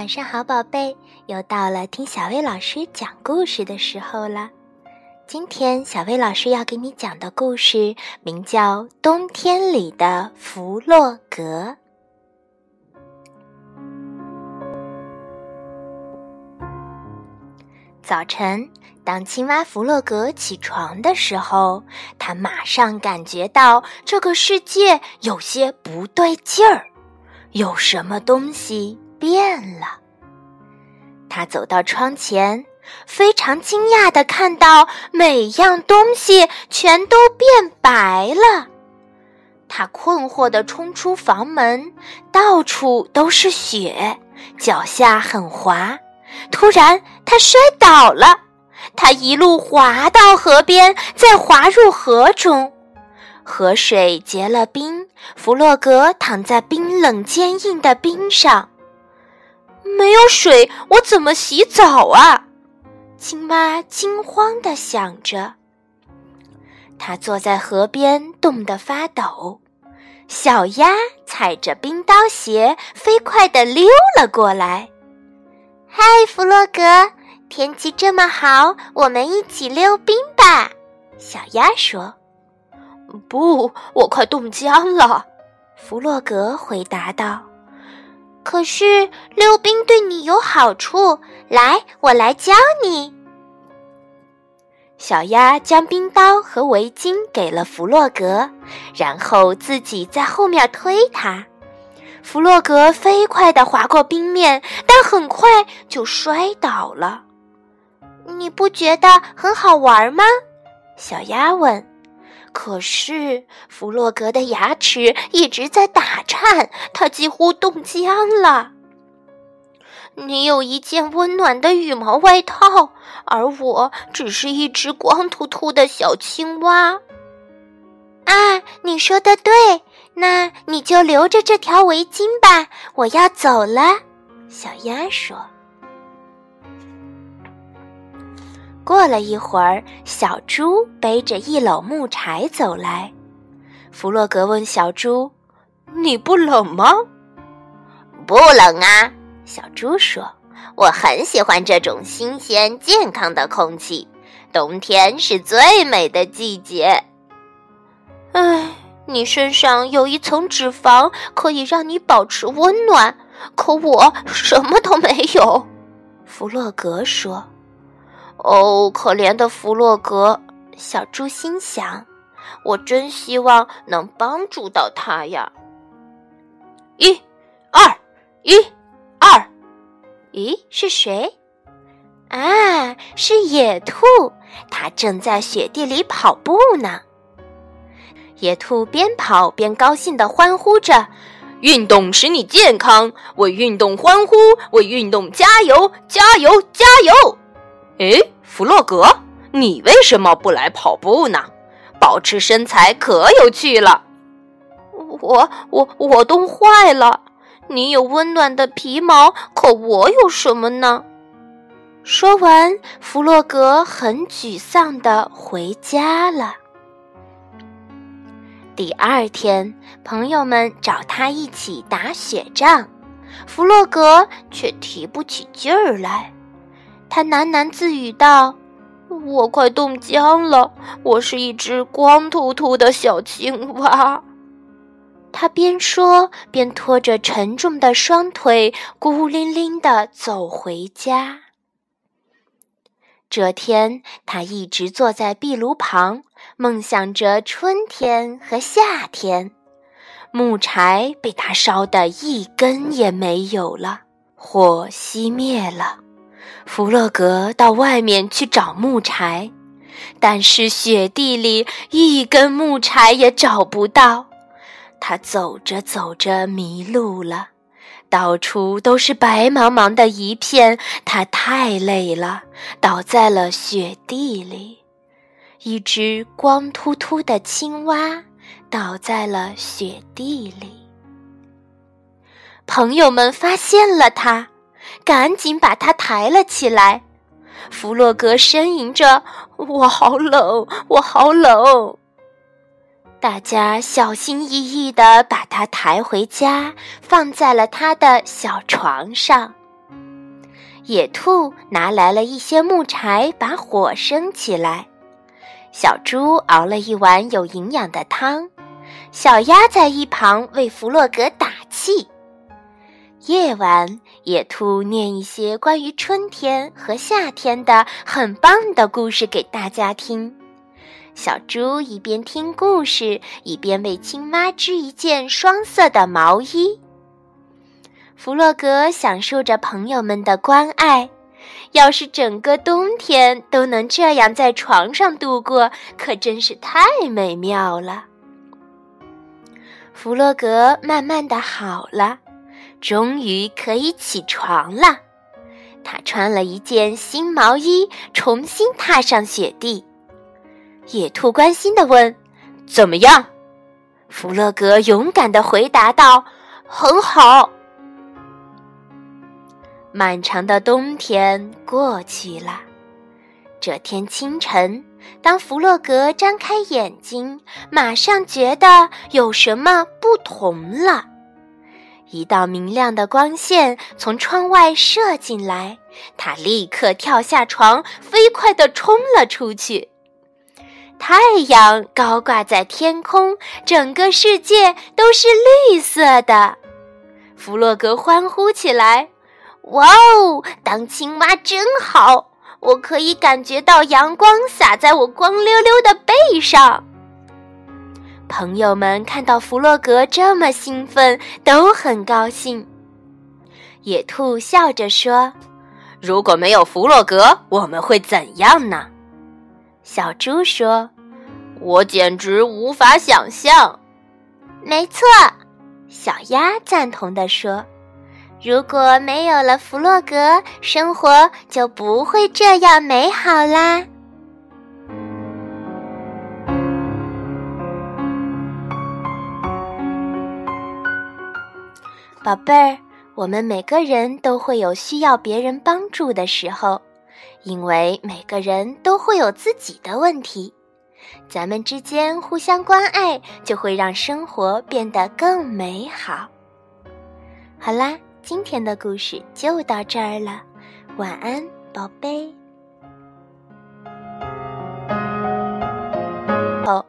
晚上好，宝贝，又到了听小薇老师讲故事的时候了。今天小薇老师要给你讲的故事名叫《冬天里的弗洛格》。早晨，当青蛙弗洛格起床的时候，他马上感觉到这个世界有些不对劲儿，有什么东西。变了，他走到窗前，非常惊讶的看到每样东西全都变白了。他困惑的冲出房门，到处都是雪，脚下很滑。突然，他摔倒了，他一路滑到河边，再滑入河中。河水结了冰，弗洛格躺在冰冷坚硬的冰上。没有水，我怎么洗澡啊？青蛙惊慌地想着。它坐在河边，冻得发抖。小鸭踩着冰刀鞋，飞快地溜了过来。“嗨，弗洛格，天气这么好，我们一起溜冰吧。”小鸭说。“不，我快冻僵了。”弗洛格回答道。可是溜冰对你有好处，来，我来教你。小鸭将冰刀和围巾给了弗洛格，然后自己在后面推它。弗洛格飞快地滑过冰面，但很快就摔倒了。你不觉得很好玩吗？小鸭问。可是弗洛格的牙齿一直在打颤，他几乎冻僵了。你有一件温暖的羽毛外套，而我只是一只光秃秃的小青蛙。啊，你说的对，那你就留着这条围巾吧，我要走了。小鸭说。过了一会儿，小猪背着一篓木柴走来。弗洛格问小猪：“你不冷吗？”“不冷啊。”小猪说，“我很喜欢这种新鲜健康的空气。冬天是最美的季节。”“唉，你身上有一层脂肪，可以让你保持温暖，可我什么都没有。”弗洛格说。哦，可怜的弗洛格，小猪心想：“我真希望能帮助到他呀。”一、二、一、二，咦，是谁？啊，是野兔，它正在雪地里跑步呢。野兔边跑边高兴地欢呼着：“运动使你健康，为运动欢呼，为运动加油，加油，加油！”哎，弗洛格，你为什么不来跑步呢？保持身材可有趣了。我我我冻坏了。你有温暖的皮毛，可我有什么呢？说完，弗洛格很沮丧的回家了。第二天，朋友们找他一起打雪仗，弗洛格却提不起劲儿来。他喃喃自语道：“我快冻僵了，我是一只光秃秃的小青蛙。”他边说边拖着沉重的双腿，孤零零地走回家。这天，他一直坐在壁炉旁，梦想着春天和夏天。木柴被他烧得一根也没有了，火熄灭了。弗洛格到外面去找木柴，但是雪地里一根木柴也找不到。他走着走着迷路了，到处都是白茫茫的一片。他太累了，倒在了雪地里。一只光秃秃的青蛙倒在了雪地里。朋友们发现了他。赶紧把他抬了起来。弗洛格呻吟着：“我好冷，我好冷。”大家小心翼翼地把他抬回家，放在了他的小床上。野兔拿来了一些木柴，把火生起来。小猪熬了一碗有营养的汤，小鸭在一旁为弗洛格打气。夜晚，野兔念一些关于春天和夏天的很棒的故事给大家听。小猪一边听故事，一边为青蛙织一件双色的毛衣。弗洛格享受着朋友们的关爱。要是整个冬天都能这样在床上度过，可真是太美妙了。弗洛格慢慢的好了，终于可以起床了。他穿了一件新毛衣，重新踏上雪地。野兔关心的问：“怎么样？”弗洛格勇敢的回答道：“很好。”漫长的冬天过去了。这天清晨，当弗洛格张开眼睛，马上觉得有什么不同了。一道明亮的光线从窗外射进来，他立刻跳下床，飞快地冲了出去。太阳高挂在天空，整个世界都是绿色的。弗洛格欢呼起来。哇哦，当青蛙真好！我可以感觉到阳光洒在我光溜溜的背上。朋友们看到弗洛格这么兴奋，都很高兴。野兔笑着说：“如果没有弗洛格，我们会怎样呢？”小猪说：“我简直无法想象。”没错，小鸭赞同地说。如果没有了弗洛格，生活就不会这样美好啦。宝贝儿，我们每个人都会有需要别人帮助的时候，因为每个人都会有自己的问题。咱们之间互相关爱，就会让生活变得更美好。好啦。今天的故事就到这儿了，晚安，宝贝。